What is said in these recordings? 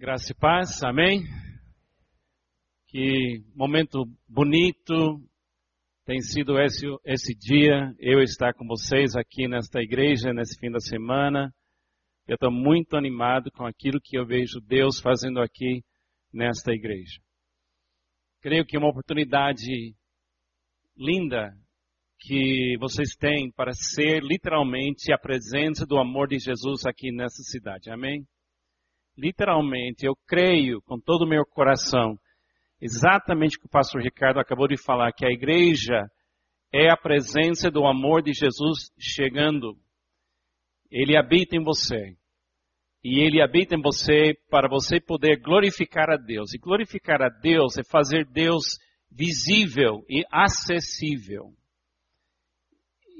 Graça e paz, amém? Que momento bonito tem sido esse, esse dia, eu estar com vocês aqui nesta igreja, nesse fim da semana. Eu estou muito animado com aquilo que eu vejo Deus fazendo aqui nesta igreja. Creio que é uma oportunidade linda que vocês têm para ser literalmente a presença do amor de Jesus aqui nessa cidade. Amém? Literalmente, eu creio com todo o meu coração, exatamente o que o pastor Ricardo acabou de falar, que a igreja é a presença do amor de Jesus chegando. Ele habita em você. E ele habita em você para você poder glorificar a Deus. E glorificar a Deus é fazer Deus visível e acessível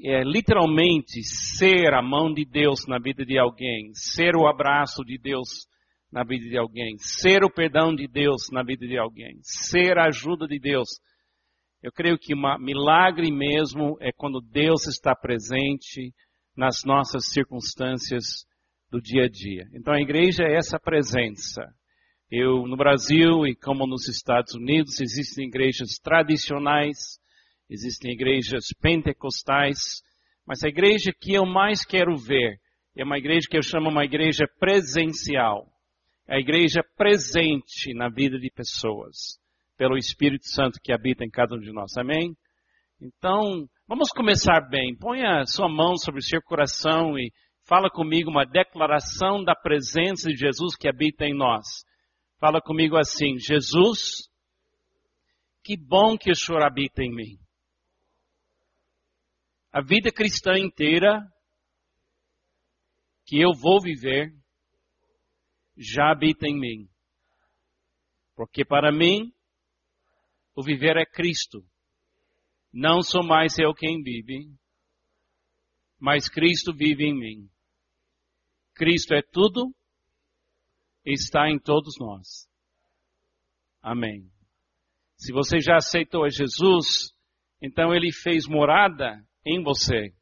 é literalmente ser a mão de Deus na vida de alguém, ser o abraço de Deus na vida de alguém, ser o perdão de Deus na vida de alguém, ser a ajuda de Deus. Eu creio que milagre mesmo é quando Deus está presente nas nossas circunstâncias do dia a dia. Então a igreja é essa presença. Eu, no Brasil e como nos Estados Unidos, existem igrejas tradicionais, existem igrejas pentecostais, mas a igreja que eu mais quero ver é uma igreja que eu chamo uma igreja presencial. A igreja presente na vida de pessoas, pelo Espírito Santo que habita em cada um de nós. Amém? Então, vamos começar bem. Ponha sua mão sobre o seu coração e fala comigo uma declaração da presença de Jesus que habita em nós. Fala comigo assim: Jesus, que bom que o Senhor habita em mim a vida cristã inteira que eu vou viver já habita em mim. Porque para mim, o viver é Cristo. Não sou mais eu quem vive, mas Cristo vive em mim. Cristo é tudo, está em todos nós. Amém. Se você já aceitou a Jesus, então ele fez morada em você.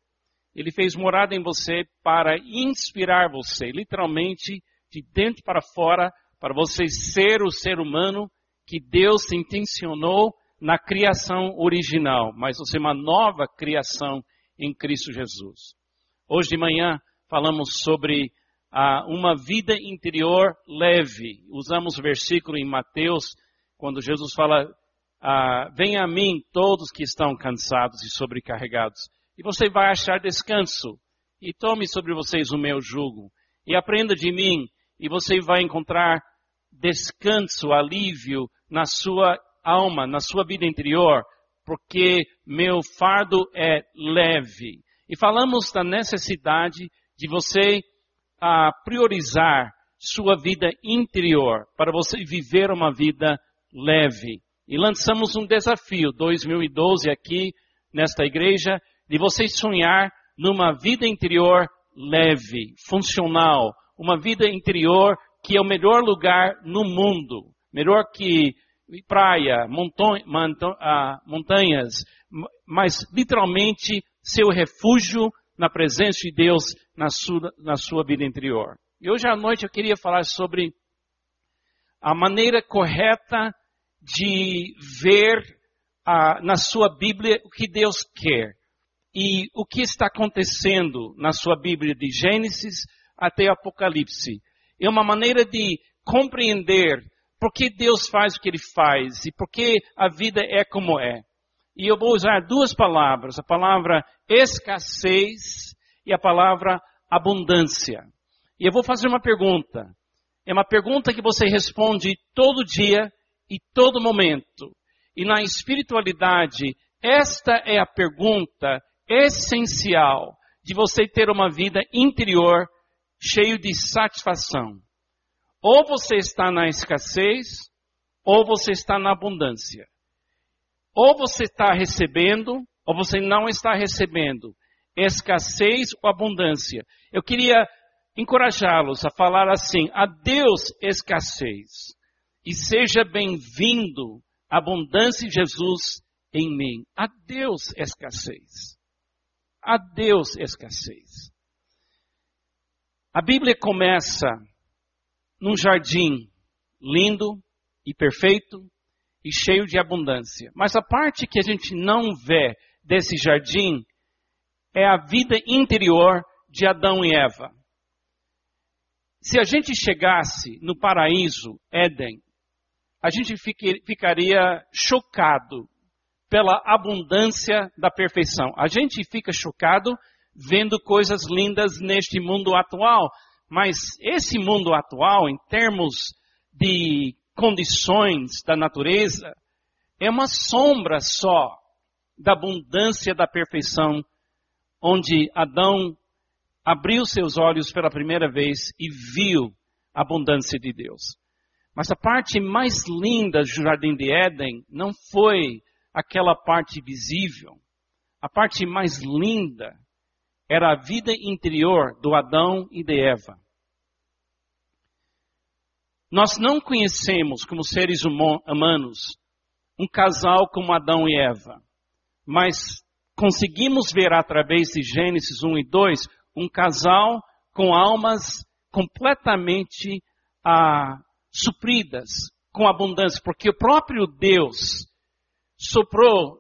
Ele fez morada em você para inspirar você, literalmente, de dentro para fora, para você ser o ser humano que Deus intencionou na criação original, mas você é uma nova criação em Cristo Jesus. Hoje de manhã falamos sobre ah, uma vida interior leve. Usamos o versículo em Mateus, quando Jesus fala ah, venha a mim todos que estão cansados e sobrecarregados, e você vai achar descanso. E tome sobre vocês o meu jugo, e aprenda de mim, e você vai encontrar descanso, alívio na sua alma, na sua vida interior, porque meu fardo é leve. E falamos da necessidade de você ah, priorizar sua vida interior, para você viver uma vida leve. E lançamos um desafio 2012 aqui nesta igreja de você sonhar numa vida interior leve, funcional, uma vida interior que é o melhor lugar no mundo, melhor que praia, ah, montanhas, mas literalmente seu refúgio na presença de Deus na sua, na sua vida interior. E hoje à noite eu queria falar sobre a maneira correta de ver ah, na sua Bíblia o que Deus quer e o que está acontecendo na sua Bíblia de Gênesis até Apocalipse. É uma maneira de compreender por que Deus faz o que Ele faz e por que a vida é como é. E eu vou usar duas palavras, a palavra escassez e a palavra abundância. E eu vou fazer uma pergunta. É uma pergunta que você responde todo dia e todo momento. E na espiritualidade, esta é a pergunta essencial de você ter uma vida interior cheio de satisfação. Ou você está na escassez, ou você está na abundância. Ou você está recebendo, ou você não está recebendo. Escassez ou abundância. Eu queria encorajá-los a falar assim: adeus escassez e seja bem-vindo abundância de Jesus em mim. Adeus escassez. Adeus escassez. A Bíblia começa num jardim lindo e perfeito e cheio de abundância. Mas a parte que a gente não vê desse jardim é a vida interior de Adão e Eva. Se a gente chegasse no paraíso, Éden, a gente ficaria chocado pela abundância da perfeição. A gente fica chocado vendo coisas lindas neste mundo atual, mas esse mundo atual, em termos de condições da natureza, é uma sombra só da abundância da perfeição, onde Adão abriu seus olhos pela primeira vez e viu a abundância de Deus. Mas a parte mais linda do Jardim de Éden não foi aquela parte visível. A parte mais linda era a vida interior do Adão e de Eva. Nós não conhecemos, como seres humanos, um casal como Adão e Eva, mas conseguimos ver através de Gênesis 1 e 2 um casal com almas completamente ah, supridas, com abundância, porque o próprio Deus soprou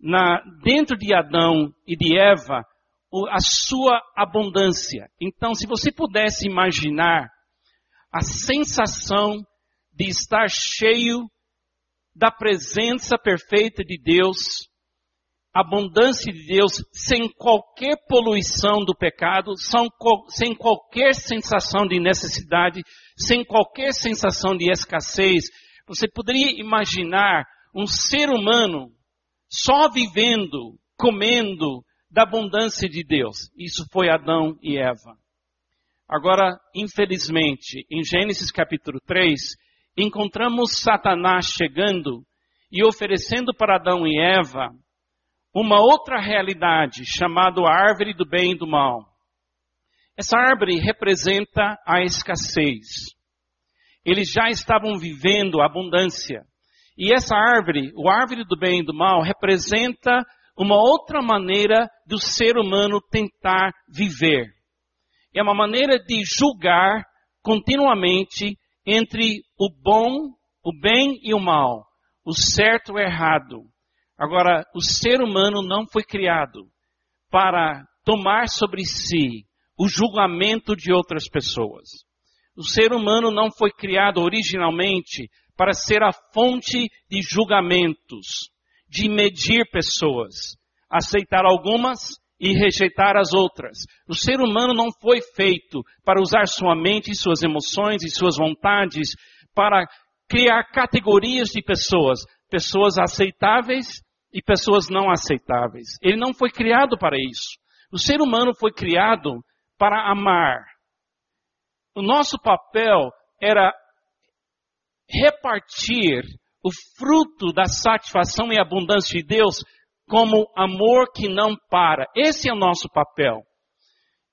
na, dentro de Adão e de Eva a sua abundância. Então, se você pudesse imaginar a sensação de estar cheio da presença perfeita de Deus, abundância de Deus, sem qualquer poluição do pecado, sem qualquer sensação de necessidade, sem qualquer sensação de escassez. Você poderia imaginar um ser humano só vivendo, comendo da abundância de Deus. Isso foi Adão e Eva. Agora, infelizmente, em Gênesis capítulo 3, encontramos Satanás chegando e oferecendo para Adão e Eva uma outra realidade chamada árvore do bem e do mal. Essa árvore representa a escassez. Eles já estavam vivendo a abundância. E essa árvore, o árvore do bem e do mal, representa uma outra maneira do ser humano tentar viver é uma maneira de julgar continuamente entre o bom, o bem e o mal, o certo e o errado. Agora, o ser humano não foi criado para tomar sobre si o julgamento de outras pessoas. O ser humano não foi criado originalmente para ser a fonte de julgamentos, de medir pessoas, aceitar algumas e rejeitar as outras. O ser humano não foi feito para usar sua mente, suas emoções e suas vontades para criar categorias de pessoas, pessoas aceitáveis e pessoas não aceitáveis. Ele não foi criado para isso. O ser humano foi criado para amar. O nosso papel era repartir o fruto da satisfação e abundância de Deus como amor que não para. Esse é o nosso papel.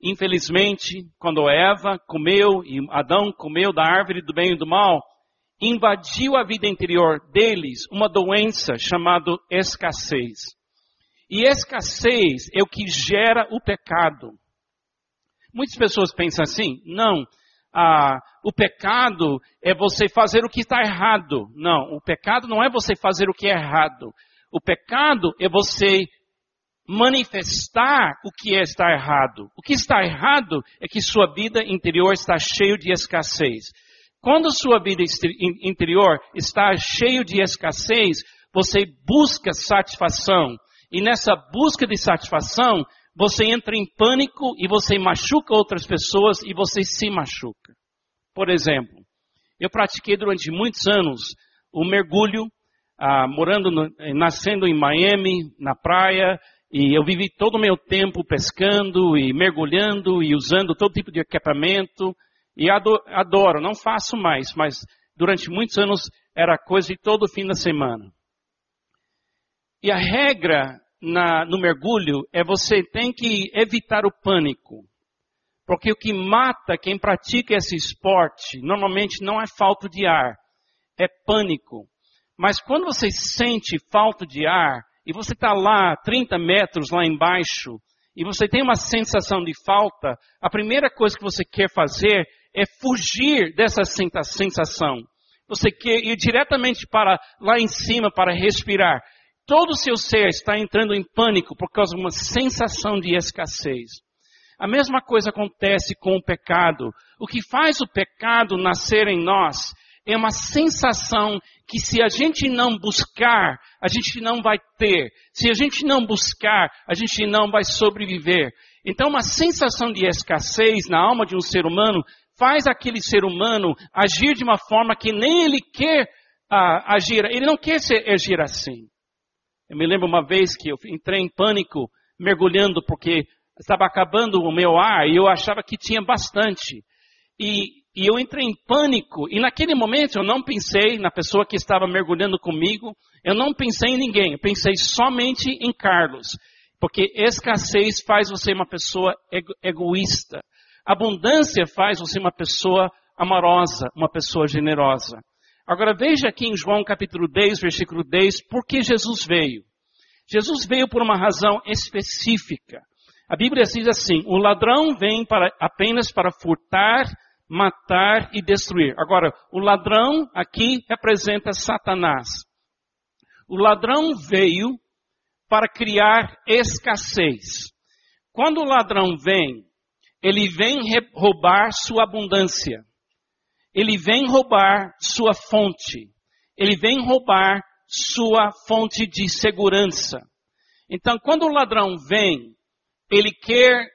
Infelizmente, quando Eva comeu e Adão comeu da árvore do bem e do mal, invadiu a vida interior deles uma doença chamada escassez. E escassez é o que gera o pecado. Muitas pessoas pensam assim, não, ah, o pecado é você fazer o que está errado. Não, o pecado não é você fazer o que é errado. O pecado é você manifestar o que é está errado. O que está errado é que sua vida interior está cheio de escassez. Quando sua vida interior está cheio de escassez, você busca satisfação. E nessa busca de satisfação, você entra em pânico e você machuca outras pessoas e você se machuca. Por exemplo, eu pratiquei durante muitos anos o mergulho ah, morando, no, eh, nascendo em Miami, na praia, e eu vivi todo o meu tempo pescando e mergulhando e usando todo tipo de equipamento. E adoro, adoro, não faço mais, mas durante muitos anos era coisa de todo fim da semana. E a regra na, no mergulho é você tem que evitar o pânico. Porque o que mata quem pratica esse esporte normalmente não é falta de ar, é pânico. Mas quando você sente falta de ar, e você está lá 30 metros lá embaixo, e você tem uma sensação de falta, a primeira coisa que você quer fazer é fugir dessa sensação. você quer ir diretamente para lá em cima para respirar. Todo o seu ser está entrando em pânico por causa de uma sensação de escassez. A mesma coisa acontece com o pecado. O que faz o pecado nascer em nós é uma sensação que se a gente não buscar, a gente não vai ter. Se a gente não buscar, a gente não vai sobreviver. Então, uma sensação de escassez na alma de um ser humano faz aquele ser humano agir de uma forma que nem ele quer uh, agir. Ele não quer ser, agir assim. Eu me lembro uma vez que eu entrei em pânico, mergulhando, porque estava acabando o meu ar e eu achava que tinha bastante. E, e eu entrei em pânico, e naquele momento eu não pensei na pessoa que estava mergulhando comigo, eu não pensei em ninguém, eu pensei somente em Carlos. Porque escassez faz você uma pessoa egoísta. Abundância faz você uma pessoa amorosa, uma pessoa generosa. Agora veja aqui em João capítulo 10, versículo 10, por que Jesus veio. Jesus veio por uma razão específica. A Bíblia diz assim: o ladrão vem para, apenas para furtar, matar e destruir. Agora, o ladrão aqui representa Satanás. O ladrão veio para criar escassez. Quando o ladrão vem, ele vem roubar sua abundância. Ele vem roubar sua fonte. Ele vem roubar sua fonte de segurança. Então, quando o ladrão vem, ele quer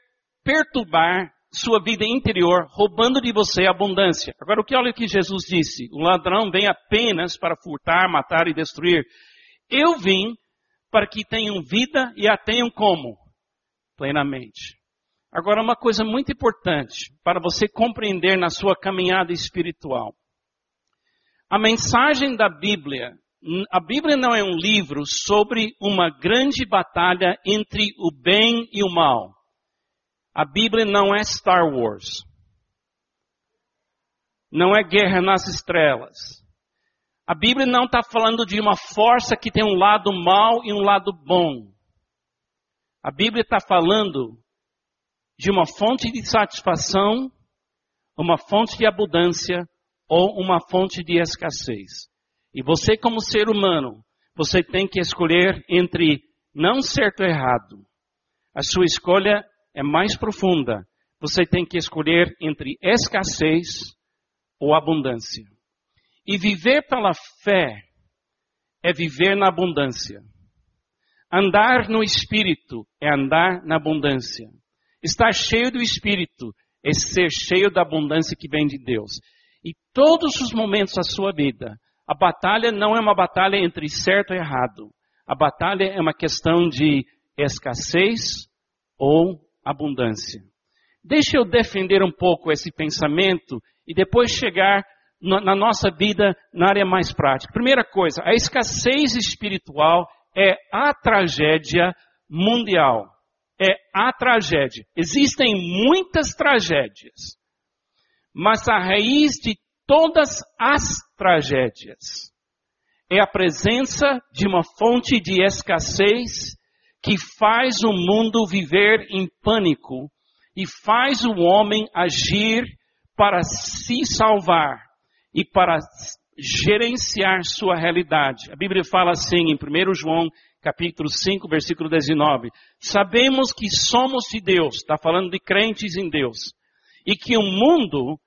perturbar sua vida interior, roubando de você abundância. Agora, o que olha que Jesus disse? O ladrão vem apenas para furtar, matar e destruir. Eu vim para que tenham vida e a tenham como? Plenamente. Agora, uma coisa muito importante para você compreender na sua caminhada espiritual. A mensagem da Bíblia, a Bíblia não é um livro sobre uma grande batalha entre o bem e o mal. A Bíblia não é Star Wars. Não é Guerra nas Estrelas. A Bíblia não está falando de uma força que tem um lado mal e um lado bom. A Bíblia está falando de uma fonte de satisfação, uma fonte de abundância ou uma fonte de escassez. E você, como ser humano, você tem que escolher entre não certo ou errado. A sua escolha é mais profunda. Você tem que escolher entre escassez ou abundância. E viver pela fé é viver na abundância. Andar no Espírito é andar na abundância. Estar cheio do Espírito é ser cheio da abundância que vem de Deus. E todos os momentos da sua vida, a batalha não é uma batalha entre certo e errado. A batalha é uma questão de escassez ou abundância. Deixa eu defender um pouco esse pensamento e depois chegar na nossa vida na área mais prática. Primeira coisa, a escassez espiritual é a tragédia mundial. É a tragédia. Existem muitas tragédias, mas a raiz de todas as tragédias é a presença de uma fonte de escassez que faz o mundo viver em pânico e faz o homem agir para se salvar e para gerenciar sua realidade. A Bíblia fala assim em 1 João capítulo 5, versículo 19. Sabemos que somos de Deus, está falando de crentes em Deus, e que o mundo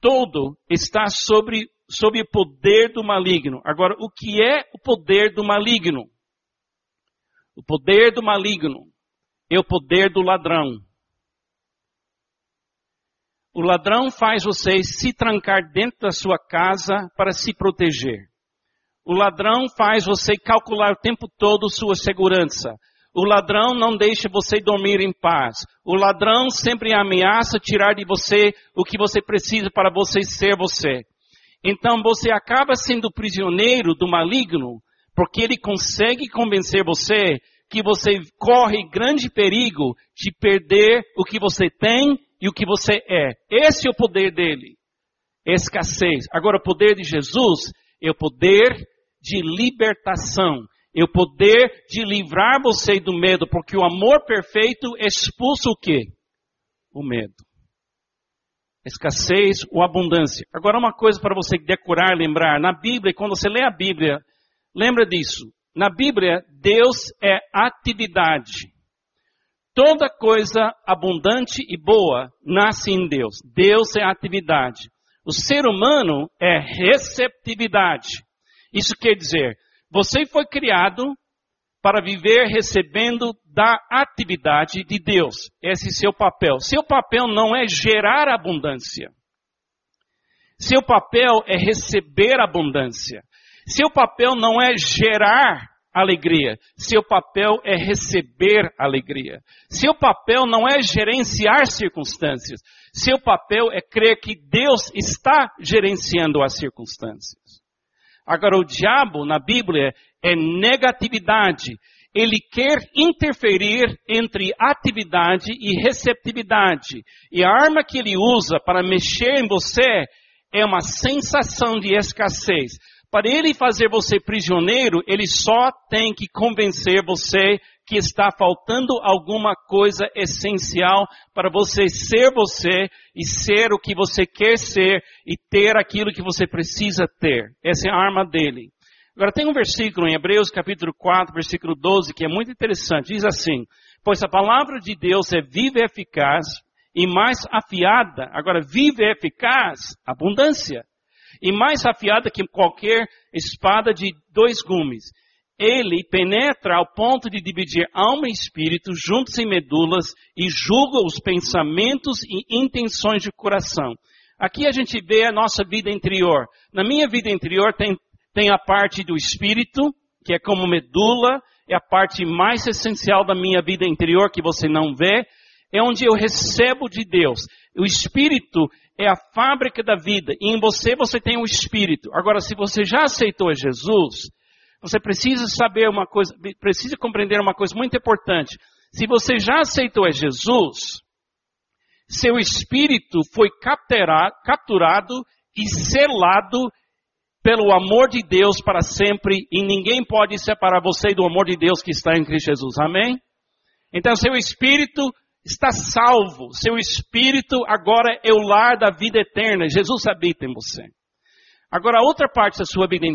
todo está sobre, sobre o poder do maligno. Agora, o que é o poder do maligno? O poder do maligno é o poder do ladrão. O ladrão faz você se trancar dentro da sua casa para se proteger. O ladrão faz você calcular o tempo todo sua segurança. O ladrão não deixa você dormir em paz. O ladrão sempre ameaça tirar de você o que você precisa para você ser você. Então você acaba sendo prisioneiro do maligno porque ele consegue convencer você que você corre grande perigo de perder o que você tem e o que você é. Esse é o poder dele. Escassez. Agora, o poder de Jesus é o poder de libertação. O poder de livrar você do medo, porque o amor perfeito expulsa o quê? O medo. escassez ou abundância. Agora, uma coisa para você decorar, lembrar: na Bíblia, quando você lê a Bíblia, lembra disso. Na Bíblia, Deus é atividade. Toda coisa abundante e boa nasce em Deus. Deus é atividade. O ser humano é receptividade. Isso quer dizer, você foi criado para viver recebendo da atividade de Deus. Esse é seu papel. Seu papel não é gerar abundância. Seu papel é receber abundância. Seu papel não é gerar alegria. Seu papel é receber alegria. Seu papel não é gerenciar circunstâncias. Seu papel é crer que Deus está gerenciando as circunstâncias. Agora, o diabo na Bíblia é negatividade. Ele quer interferir entre atividade e receptividade. E a arma que ele usa para mexer em você é uma sensação de escassez. Para ele fazer você prisioneiro, ele só tem que convencer você que está faltando alguma coisa essencial para você ser você e ser o que você quer ser e ter aquilo que você precisa ter. Essa é a arma dele. Agora tem um versículo em Hebreus capítulo 4, versículo 12, que é muito interessante. Diz assim: Pois a palavra de Deus é viva e eficaz e mais afiada. Agora, viva e eficaz, abundância e mais afiada que qualquer espada de dois gumes. Ele penetra ao ponto de dividir alma e espírito, juntos em medulas, e julga os pensamentos e intenções de coração. Aqui a gente vê a nossa vida interior. Na minha vida interior tem, tem a parte do espírito, que é como medula, é a parte mais essencial da minha vida interior que você não vê, é onde eu recebo de Deus. O espírito é a fábrica da vida. E em você, você tem o Espírito. Agora, se você já aceitou Jesus, você precisa saber uma coisa, precisa compreender uma coisa muito importante. Se você já aceitou a Jesus, seu espírito foi capturado, e selado pelo amor de Deus para sempre e ninguém pode separar você do amor de Deus que está em Cristo Jesus. Amém? Então, seu espírito está salvo. Seu espírito agora é o lar da vida eterna. Jesus habita em você. Agora, outra parte da sua vida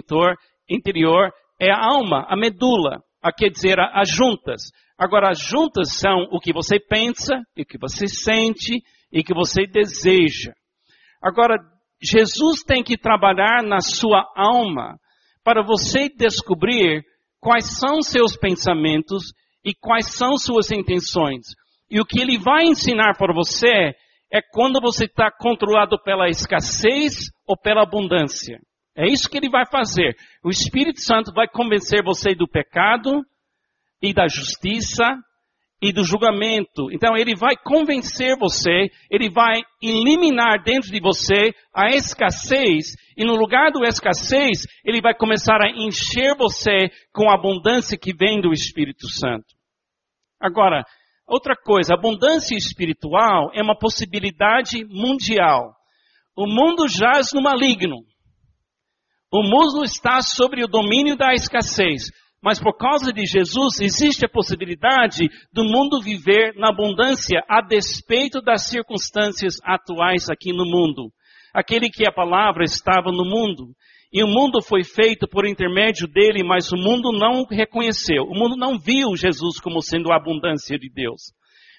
interior é a alma, a medula, a quer dizer, as juntas. Agora, as juntas são o que você pensa, o que você sente e o que você deseja. Agora, Jesus tem que trabalhar na sua alma para você descobrir quais são seus pensamentos e quais são suas intenções. E o que ele vai ensinar para você é quando você está controlado pela escassez ou pela abundância. É isso que ele vai fazer. O Espírito Santo vai convencer você do pecado e da justiça e do julgamento. Então ele vai convencer você, ele vai eliminar dentro de você a escassez e no lugar do escassez, ele vai começar a encher você com a abundância que vem do Espírito Santo. Agora, Outra coisa, abundância espiritual é uma possibilidade mundial. O mundo jaz no maligno. O mundo está sobre o domínio da escassez. Mas por causa de Jesus, existe a possibilidade do mundo viver na abundância a despeito das circunstâncias atuais aqui no mundo. Aquele que a palavra estava no mundo. E o mundo foi feito por intermédio dele, mas o mundo não reconheceu. O mundo não viu Jesus como sendo a abundância de Deus.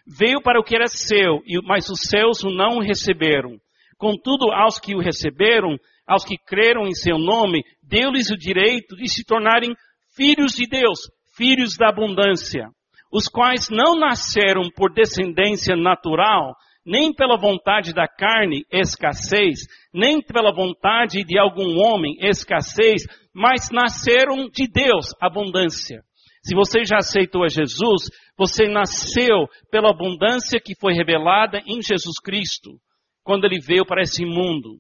Veio para o que era seu, mas os seus o não receberam. Contudo, aos que o receberam, aos que creram em seu nome, deu-lhes o direito de se tornarem filhos de Deus, filhos da abundância, os quais não nasceram por descendência natural, nem pela vontade da carne, escassez, nem pela vontade de algum homem, escassez, mas nasceram de Deus, abundância. Se você já aceitou a Jesus, você nasceu pela abundância que foi revelada em Jesus Cristo, quando ele veio para esse mundo.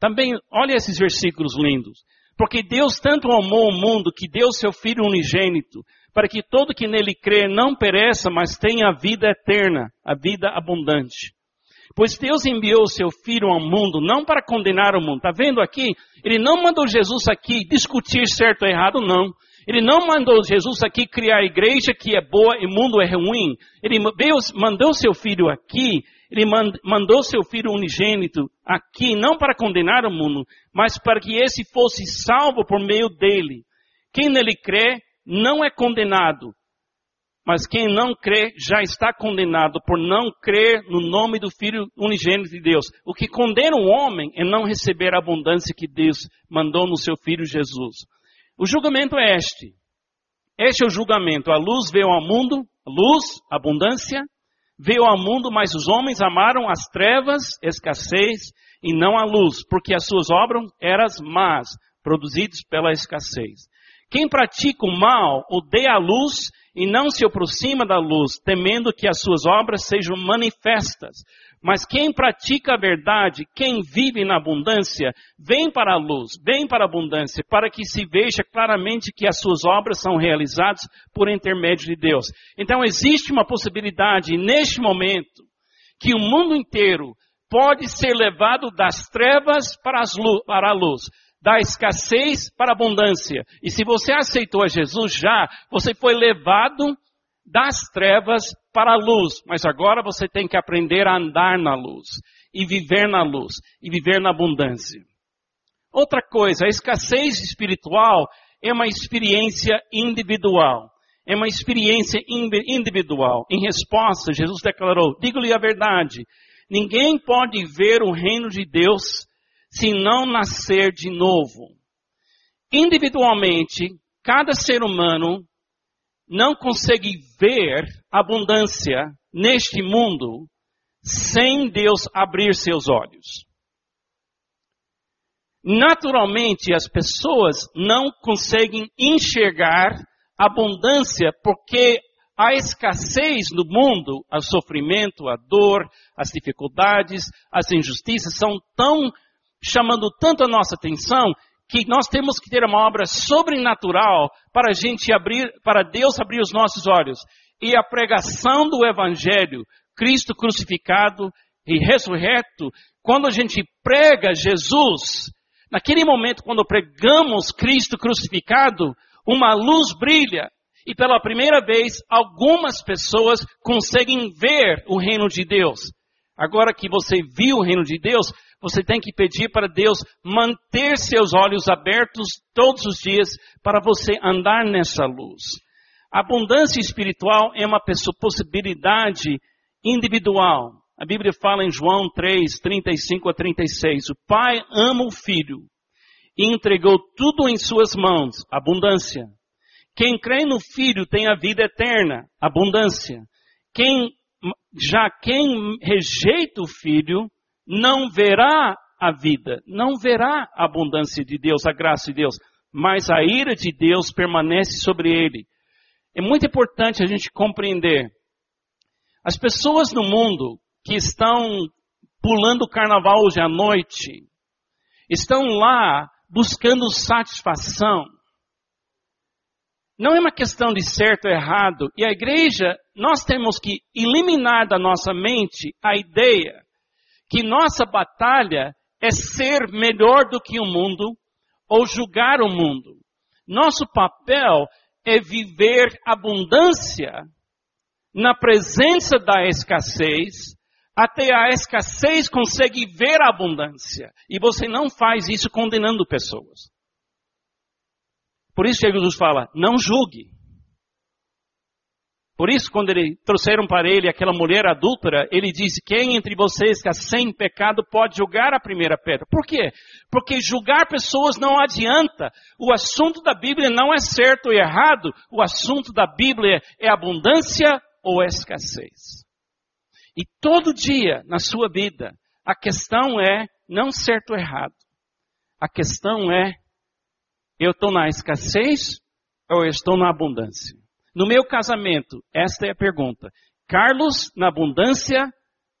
Também, olha esses versículos lindos. Porque Deus tanto amou o mundo que deu seu Filho unigênito, para que todo que nele crê não pereça, mas tenha a vida eterna, a vida abundante. Pois Deus enviou seu Filho ao mundo não para condenar o mundo. Está vendo aqui? Ele não mandou Jesus aqui discutir certo ou errado, não. Ele não mandou Jesus aqui criar a igreja que é boa e o mundo é ruim. Ele mandou seu Filho aqui Ele mandou seu Filho unigênito aqui não para condenar o mundo, mas para que esse fosse salvo por meio dele. Quem nele crê não é condenado, mas quem não crê já está condenado por não crer no nome do Filho unigênito de Deus. O que condena o homem é não receber a abundância que Deus mandou no seu Filho Jesus. O julgamento é este. Este é o julgamento. A luz veio ao mundo, luz, abundância, veio ao mundo, mas os homens amaram as trevas, escassez, e não a luz, porque as suas obras eram más, produzidas pela escassez. Quem pratica o mal odeia a luz e não se aproxima da luz, temendo que as suas obras sejam manifestas. Mas quem pratica a verdade, quem vive na abundância, vem para a luz, vem para a abundância, para que se veja claramente que as suas obras são realizadas por intermédio de Deus. Então existe uma possibilidade neste momento que o mundo inteiro pode ser levado das trevas para, a luz, da escassez para a abundância. E se você aceitou a Jesus já, você foi levado das trevas para a luz, mas agora você tem que aprender a andar na luz e viver na luz e viver na abundância. Outra coisa, a escassez espiritual é uma experiência individual. É uma experiência individual. Em resposta, Jesus declarou: digo-lhe a verdade, ninguém pode ver o reino de Deus se não nascer de novo. Individualmente, cada ser humano não consegue ver abundância neste mundo sem Deus abrir seus olhos. Naturalmente, as pessoas não conseguem enxergar abundância porque a escassez no mundo, o sofrimento, a dor, as dificuldades, as injustiças são tão chamando tanto a nossa atenção que nós temos que ter uma obra sobrenatural para a gente abrir, para Deus abrir os nossos olhos. E a pregação do Evangelho, Cristo crucificado e ressurreto, quando a gente prega Jesus, naquele momento quando pregamos Cristo crucificado, uma luz brilha e pela primeira vez algumas pessoas conseguem ver o reino de Deus. Agora que você viu o reino de Deus, você tem que pedir para Deus manter seus olhos abertos todos os dias para você andar nessa luz. A abundância espiritual é uma possibilidade individual. A Bíblia fala em João 3, 35 a 36. O pai ama o filho e entregou tudo em suas mãos, abundância. Quem crê no filho tem a vida eterna, abundância. Quem, já quem rejeita o filho não verá a vida, não verá a abundância de Deus, a graça de Deus, mas a ira de Deus permanece sobre ele. É muito importante a gente compreender. As pessoas no mundo que estão pulando o carnaval hoje à noite, estão lá buscando satisfação. Não é uma questão de certo ou errado. E a igreja, nós temos que eliminar da nossa mente a ideia que nossa batalha é ser melhor do que o mundo ou julgar o mundo. Nosso papel é viver abundância na presença da escassez, até a escassez consegue ver a abundância. E você não faz isso condenando pessoas. Por isso Jesus fala, não julgue. Por isso, quando ele trouxeram para ele aquela mulher adúltera, ele disse: Quem entre vocês está sem pecado pode julgar a primeira pedra? Por quê? Porque julgar pessoas não adianta. O assunto da Bíblia não é certo e errado. O assunto da Bíblia é abundância ou escassez. E todo dia na sua vida, a questão é não certo ou errado. A questão é: eu estou na escassez ou eu estou na abundância? No meu casamento, esta é a pergunta. Carlos, na abundância,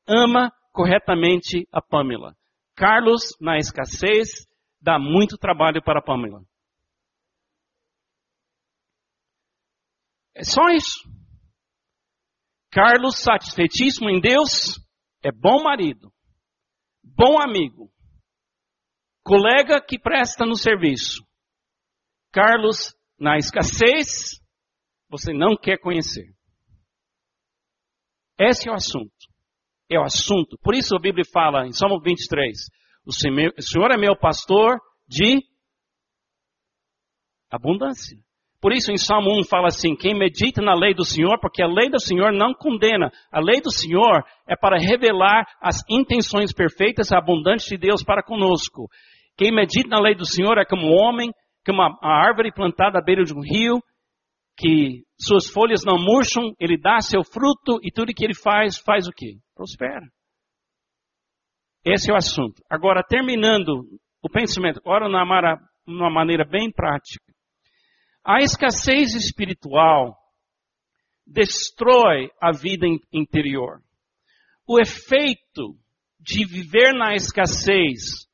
ama corretamente a Pamela. Carlos, na escassez, dá muito trabalho para a Pamela. É só isso. Carlos, satisfeitíssimo em Deus, é bom marido, bom amigo, colega que presta no serviço. Carlos, na escassez, você não quer conhecer. Esse é o assunto. é o assunto. Por isso a Bíblia fala em Salmo 23, o Senhor é meu pastor de abundância. Por isso, em Salmo 1 fala assim: quem medita na lei do Senhor, porque a lei do Senhor não condena. A lei do Senhor é para revelar as intenções perfeitas e abundantes de Deus para conosco. Quem medita na lei do Senhor é como um homem, como uma árvore plantada à beira de um rio, que suas folhas não murcham, ele dá seu fruto e tudo que ele faz, faz o quê? Prospera. Esse é o assunto. Agora, terminando o pensamento, agora numa maneira bem prática. A escassez espiritual destrói a vida interior. O efeito de viver na escassez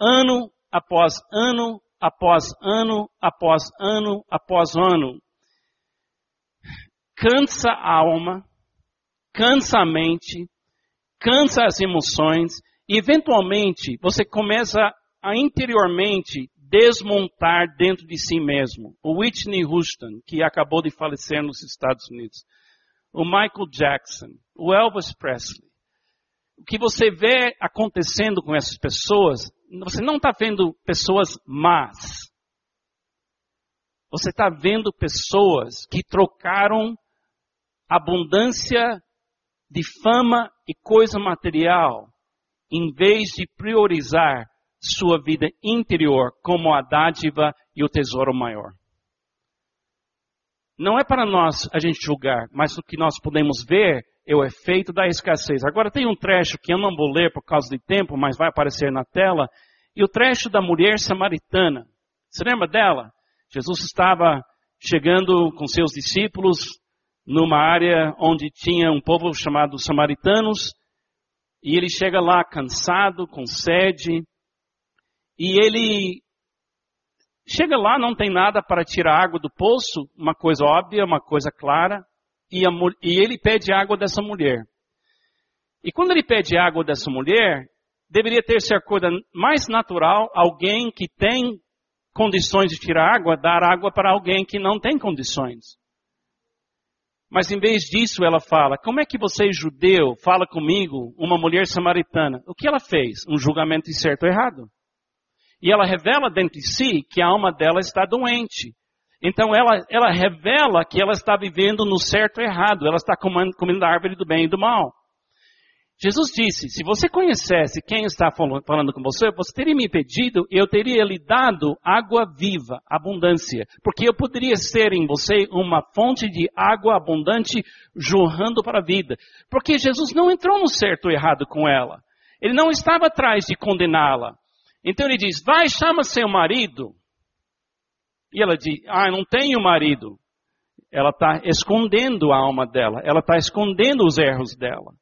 ano após ano, após ano, após ano, após ano, cansa a alma, cansa a mente, cansa as emoções e eventualmente você começa a interiormente desmontar dentro de si mesmo. O Whitney Houston, que acabou de falecer nos Estados Unidos. O Michael Jackson. O Elvis Presley. O que você vê acontecendo com essas pessoas, você não está vendo pessoas más. Você está vendo pessoas que trocaram abundância de fama e coisa material, em vez de priorizar sua vida interior como a dádiva e o tesouro maior. Não é para nós a gente julgar, mas o que nós podemos ver é o efeito da escassez. Agora tem um trecho que eu não vou ler por causa de tempo, mas vai aparecer na tela, e o trecho da mulher samaritana. Você lembra dela? Jesus estava chegando com seus discípulos numa área onde tinha um povo chamado samaritanos, e ele chega lá cansado, com sede, e ele chega lá, não tem nada para tirar água do poço, uma coisa óbvia, uma coisa clara, e, a, e ele pede água dessa mulher. E quando ele pede água dessa mulher, deveria ter ser a coisa mais natural, alguém que tem condições de tirar água, dar água para alguém que não tem condições. Mas em vez disso, ela fala: Como é que você, judeu, fala comigo, uma mulher samaritana? O que ela fez? Um julgamento certo ou errado. E ela revela dentro de si que a alma dela está doente. Então ela, ela revela que ela está vivendo no certo e errado. Ela está comendo, comendo a árvore do bem e do mal. Jesus disse: se você conhecesse quem está falando com você, você teria me pedido e eu teria lhe dado água viva, abundância. Porque eu poderia ser em você uma fonte de água abundante jorrando para a vida. Porque Jesus não entrou no certo ou errado com ela. Ele não estava atrás de condená-la. Então ele diz: vai, chama seu marido. E ela diz: ah, não tenho marido. Ela está escondendo a alma dela, ela está escondendo os erros dela,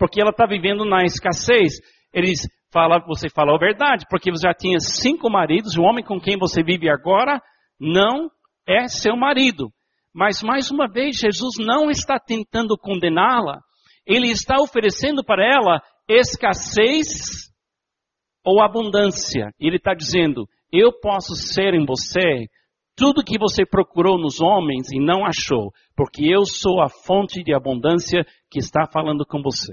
porque ela está vivendo na escassez. Eles fala, você fala a verdade, porque você já tinha cinco maridos, o homem com quem você vive agora não é seu marido. Mas mais uma vez, Jesus não está tentando condená-la, ele está oferecendo para ela escassez ou abundância. Ele está dizendo: eu posso ser em você tudo que você procurou nos homens e não achou, porque eu sou a fonte de abundância que está falando com você.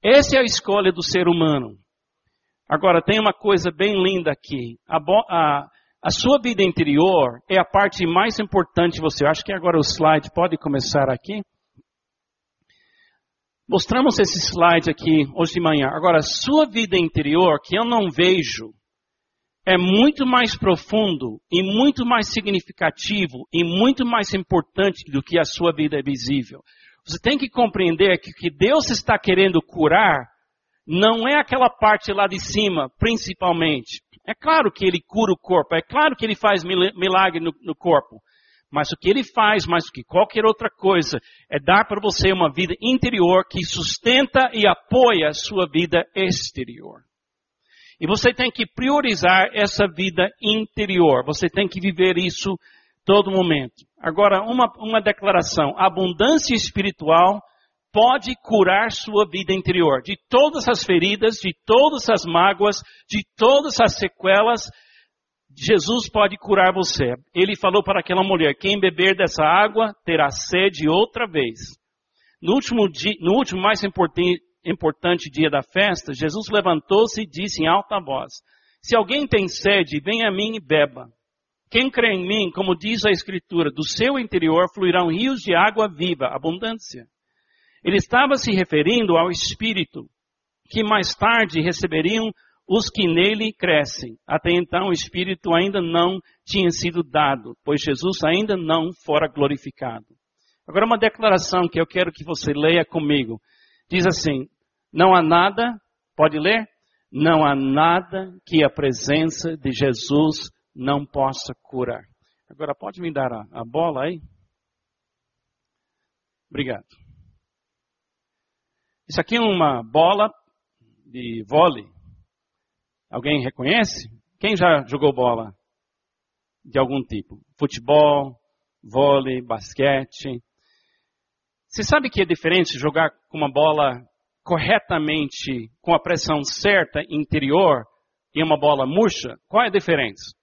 Essa é a escolha do ser humano. Agora, tem uma coisa bem linda aqui. A, a, a sua vida interior é a parte mais importante você. acho que agora o slide pode começar aqui. Mostramos esse slide aqui hoje de manhã. Agora, sua vida interior, que eu não vejo, é muito mais profundo e muito mais significativo e muito mais importante do que a sua vida visível. Você tem que compreender que o que Deus está querendo curar não é aquela parte lá de cima, principalmente. É claro que Ele cura o corpo, é claro que Ele faz milagre no, no corpo. Mas o que ele faz, mais do que qualquer outra coisa, é dar para você uma vida interior que sustenta e apoia a sua vida exterior. E você tem que priorizar essa vida interior. Você tem que viver isso todo momento. Agora, uma, uma declaração. Abundância espiritual pode curar sua vida interior. De todas as feridas, de todas as mágoas, de todas as sequelas Jesus pode curar você. Ele falou para aquela mulher: quem beber dessa água terá sede outra vez. No último, dia, no último mais importante, importante dia da festa, Jesus levantou-se e disse em alta voz: Se alguém tem sede, venha a mim e beba. Quem crê em mim, como diz a Escritura, do seu interior fluirão rios de água viva, abundância. Ele estava se referindo ao Espírito, que mais tarde receberiam os que nele crescem. Até então o Espírito ainda não tinha sido dado, pois Jesus ainda não fora glorificado. Agora uma declaração que eu quero que você leia comigo. Diz assim, não há nada, pode ler? Não há nada que a presença de Jesus não possa curar. Agora pode me dar a, a bola aí? Obrigado. Isso aqui é uma bola de vôlei. Alguém reconhece? Quem já jogou bola de algum tipo? Futebol, vôlei, basquete. Você sabe que é diferente jogar com uma bola corretamente, com a pressão certa interior e uma bola murcha? Qual é a diferença?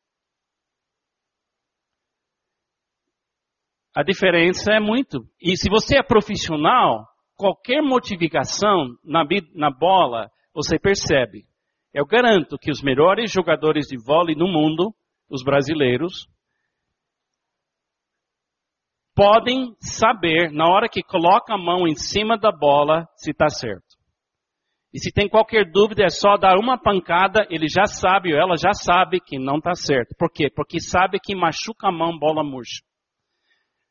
A diferença é muito. E se você é profissional, qualquer modificação na, na bola, você percebe. Eu garanto que os melhores jogadores de vôlei no mundo, os brasileiros, podem saber, na hora que coloca a mão em cima da bola, se está certo. E se tem qualquer dúvida, é só dar uma pancada, ele já sabe, ou ela já sabe que não está certo. Por quê? Porque sabe que machuca a mão, bola murcha.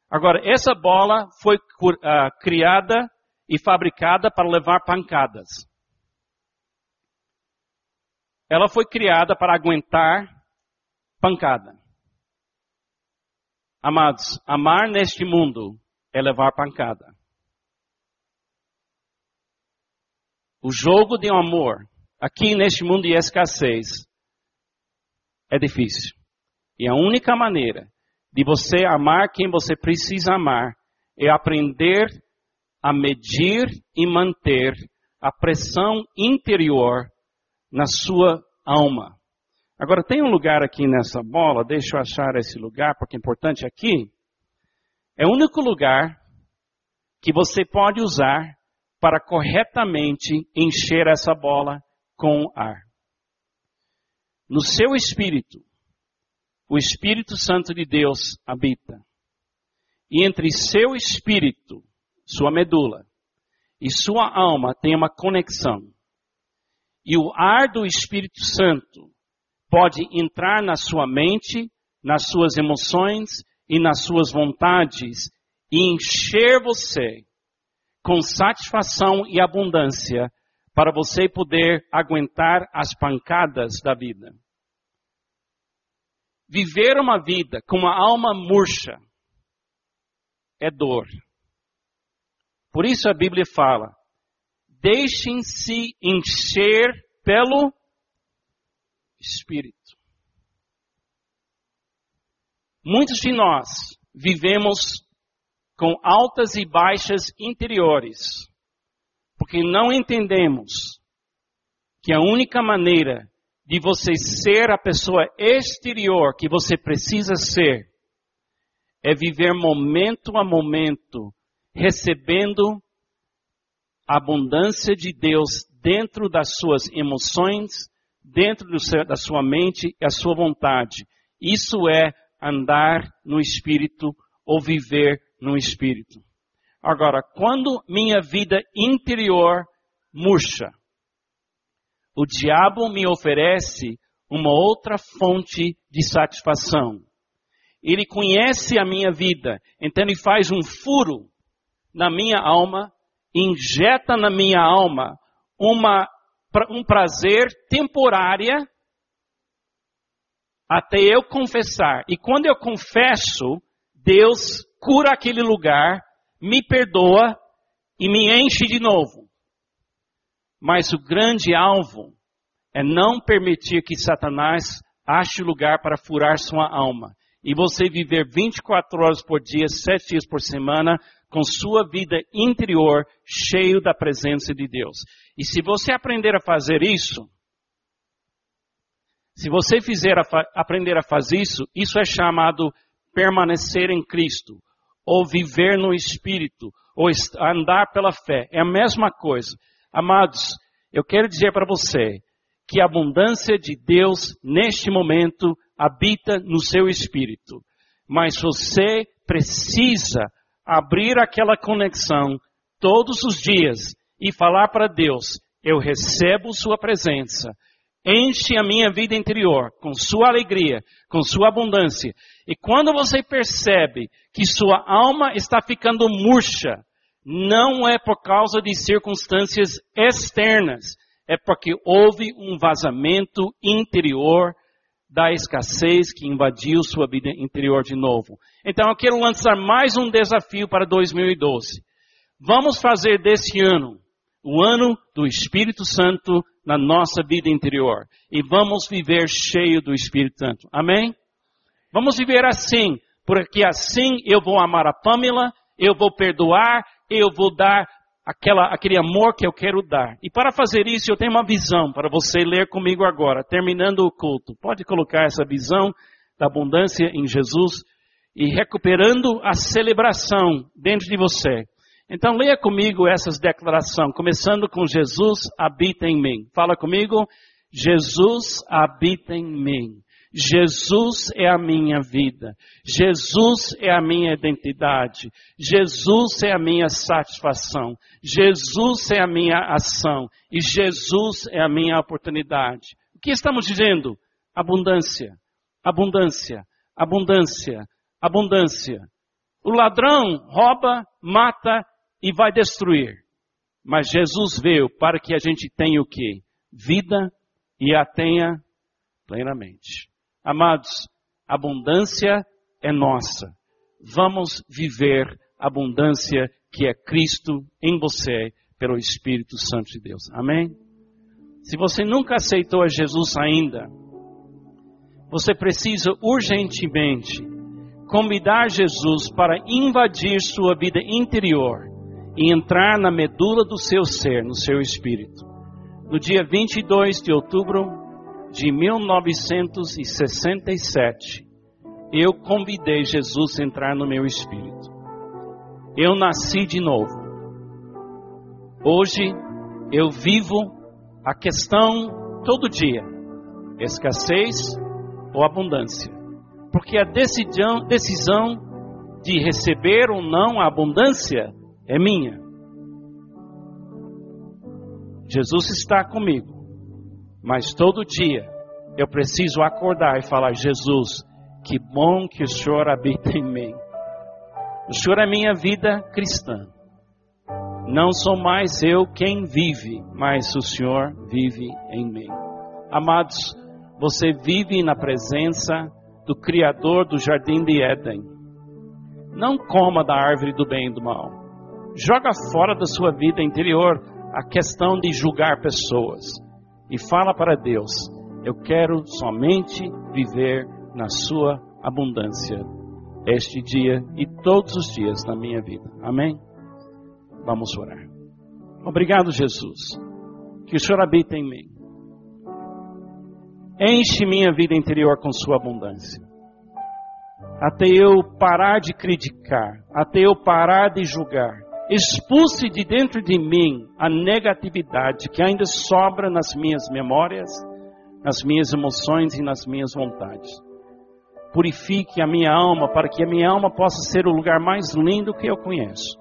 Agora, essa bola foi uh, criada e fabricada para levar pancadas. Ela foi criada para aguentar pancada. Amados, amar neste mundo é levar pancada. O jogo de um amor aqui neste mundo de escassez é difícil. E a única maneira de você amar quem você precisa amar é aprender a medir e manter a pressão interior na sua alma. Agora, tem um lugar aqui nessa bola, deixa eu achar esse lugar, porque é importante aqui. É o único lugar que você pode usar para corretamente encher essa bola com ar. No seu espírito, o Espírito Santo de Deus habita. E entre seu espírito sua medula e sua alma tem uma conexão. E o ar do Espírito Santo pode entrar na sua mente, nas suas emoções e nas suas vontades e encher você com satisfação e abundância para você poder aguentar as pancadas da vida. Viver uma vida com uma alma murcha é dor. Por isso a Bíblia fala: deixem-se encher pelo Espírito. Muitos de nós vivemos com altas e baixas interiores, porque não entendemos que a única maneira de você ser a pessoa exterior que você precisa ser é viver momento a momento recebendo a abundância de Deus dentro das suas emoções, dentro seu, da sua mente e a sua vontade. Isso é andar no Espírito ou viver no Espírito. Agora, quando minha vida interior murcha, o diabo me oferece uma outra fonte de satisfação. Ele conhece a minha vida, então ele faz um furo na minha alma, injeta na minha alma uma, um prazer temporária até eu confessar. E quando eu confesso, Deus cura aquele lugar, me perdoa e me enche de novo. Mas o grande alvo é não permitir que Satanás ache lugar para furar sua alma. E você viver 24 horas por dia, 7 dias por semana, com sua vida interior cheio da presença de Deus. E se você aprender a fazer isso, se você fizer a aprender a fazer isso, isso é chamado permanecer em Cristo, ou viver no Espírito, ou andar pela fé. É a mesma coisa. Amados, eu quero dizer para você que a abundância de Deus neste momento habita no seu espírito. Mas você precisa abrir aquela conexão todos os dias e falar para Deus: Eu recebo Sua presença, enche a minha vida interior com Sua alegria, com Sua abundância. E quando você percebe que sua alma está ficando murcha, não é por causa de circunstâncias externas, é porque houve um vazamento interior da escassez que invadiu sua vida interior de novo. Então eu quero lançar mais um desafio para 2012. Vamos fazer desse ano o ano do Espírito Santo na nossa vida interior. E vamos viver cheio do Espírito Santo. Amém? Vamos viver assim, porque assim eu vou amar a Pamela, eu vou perdoar, eu vou dar aquela, aquele amor que eu quero dar. E para fazer isso, eu tenho uma visão para você ler comigo agora, terminando o culto. Pode colocar essa visão da abundância em Jesus e recuperando a celebração dentro de você. Então leia comigo essas declarações, começando com Jesus habita em mim. Fala comigo, Jesus habita em mim. Jesus é a minha vida. Jesus é a minha identidade. Jesus é a minha satisfação. Jesus é a minha ação. E Jesus é a minha oportunidade. O que estamos dizendo? Abundância, abundância, abundância, abundância. O ladrão rouba, mata e vai destruir. Mas Jesus veio para que a gente tenha o quê? Vida e a tenha plenamente. Amados, abundância é nossa. Vamos viver a abundância que é Cristo em você pelo Espírito Santo de Deus. Amém? Se você nunca aceitou a Jesus ainda, você precisa urgentemente convidar Jesus para invadir sua vida interior e entrar na medula do seu ser, no seu espírito. No dia 22 de outubro de 1967, eu convidei Jesus a entrar no meu espírito. Eu nasci de novo. Hoje eu vivo a questão todo dia: escassez ou abundância. Porque a decisão, decisão de receber ou não a abundância é minha. Jesus está comigo. Mas todo dia eu preciso acordar e falar: Jesus, que bom que o Senhor habita em mim. O Senhor é minha vida cristã. Não sou mais eu quem vive, mas o Senhor vive em mim. Amados, você vive na presença do Criador do jardim de Éden. Não coma da árvore do bem e do mal. Joga fora da sua vida interior a questão de julgar pessoas e fala para Deus: Eu quero somente viver na Sua abundância este dia e todos os dias na minha vida. Amém? Vamos orar. Obrigado, Jesus, que o Senhor habita em mim. Enche minha vida interior com Sua abundância. Até eu parar de criticar, até eu parar de julgar, expulse de dentro de mim a negatividade que ainda sobra nas minhas memórias, nas minhas emoções e nas minhas vontades. Purifique a minha alma para que a minha alma possa ser o lugar mais lindo que eu conheço,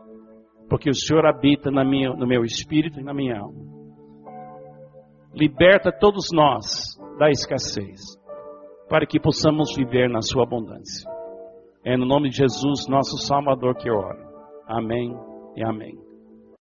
porque o Senhor habita minha, no meu espírito e na minha alma. Liberta todos nós da escassez, para que possamos viver na Sua abundância. É no nome de Jesus, nosso Salvador, que eu oro. Amém e amém.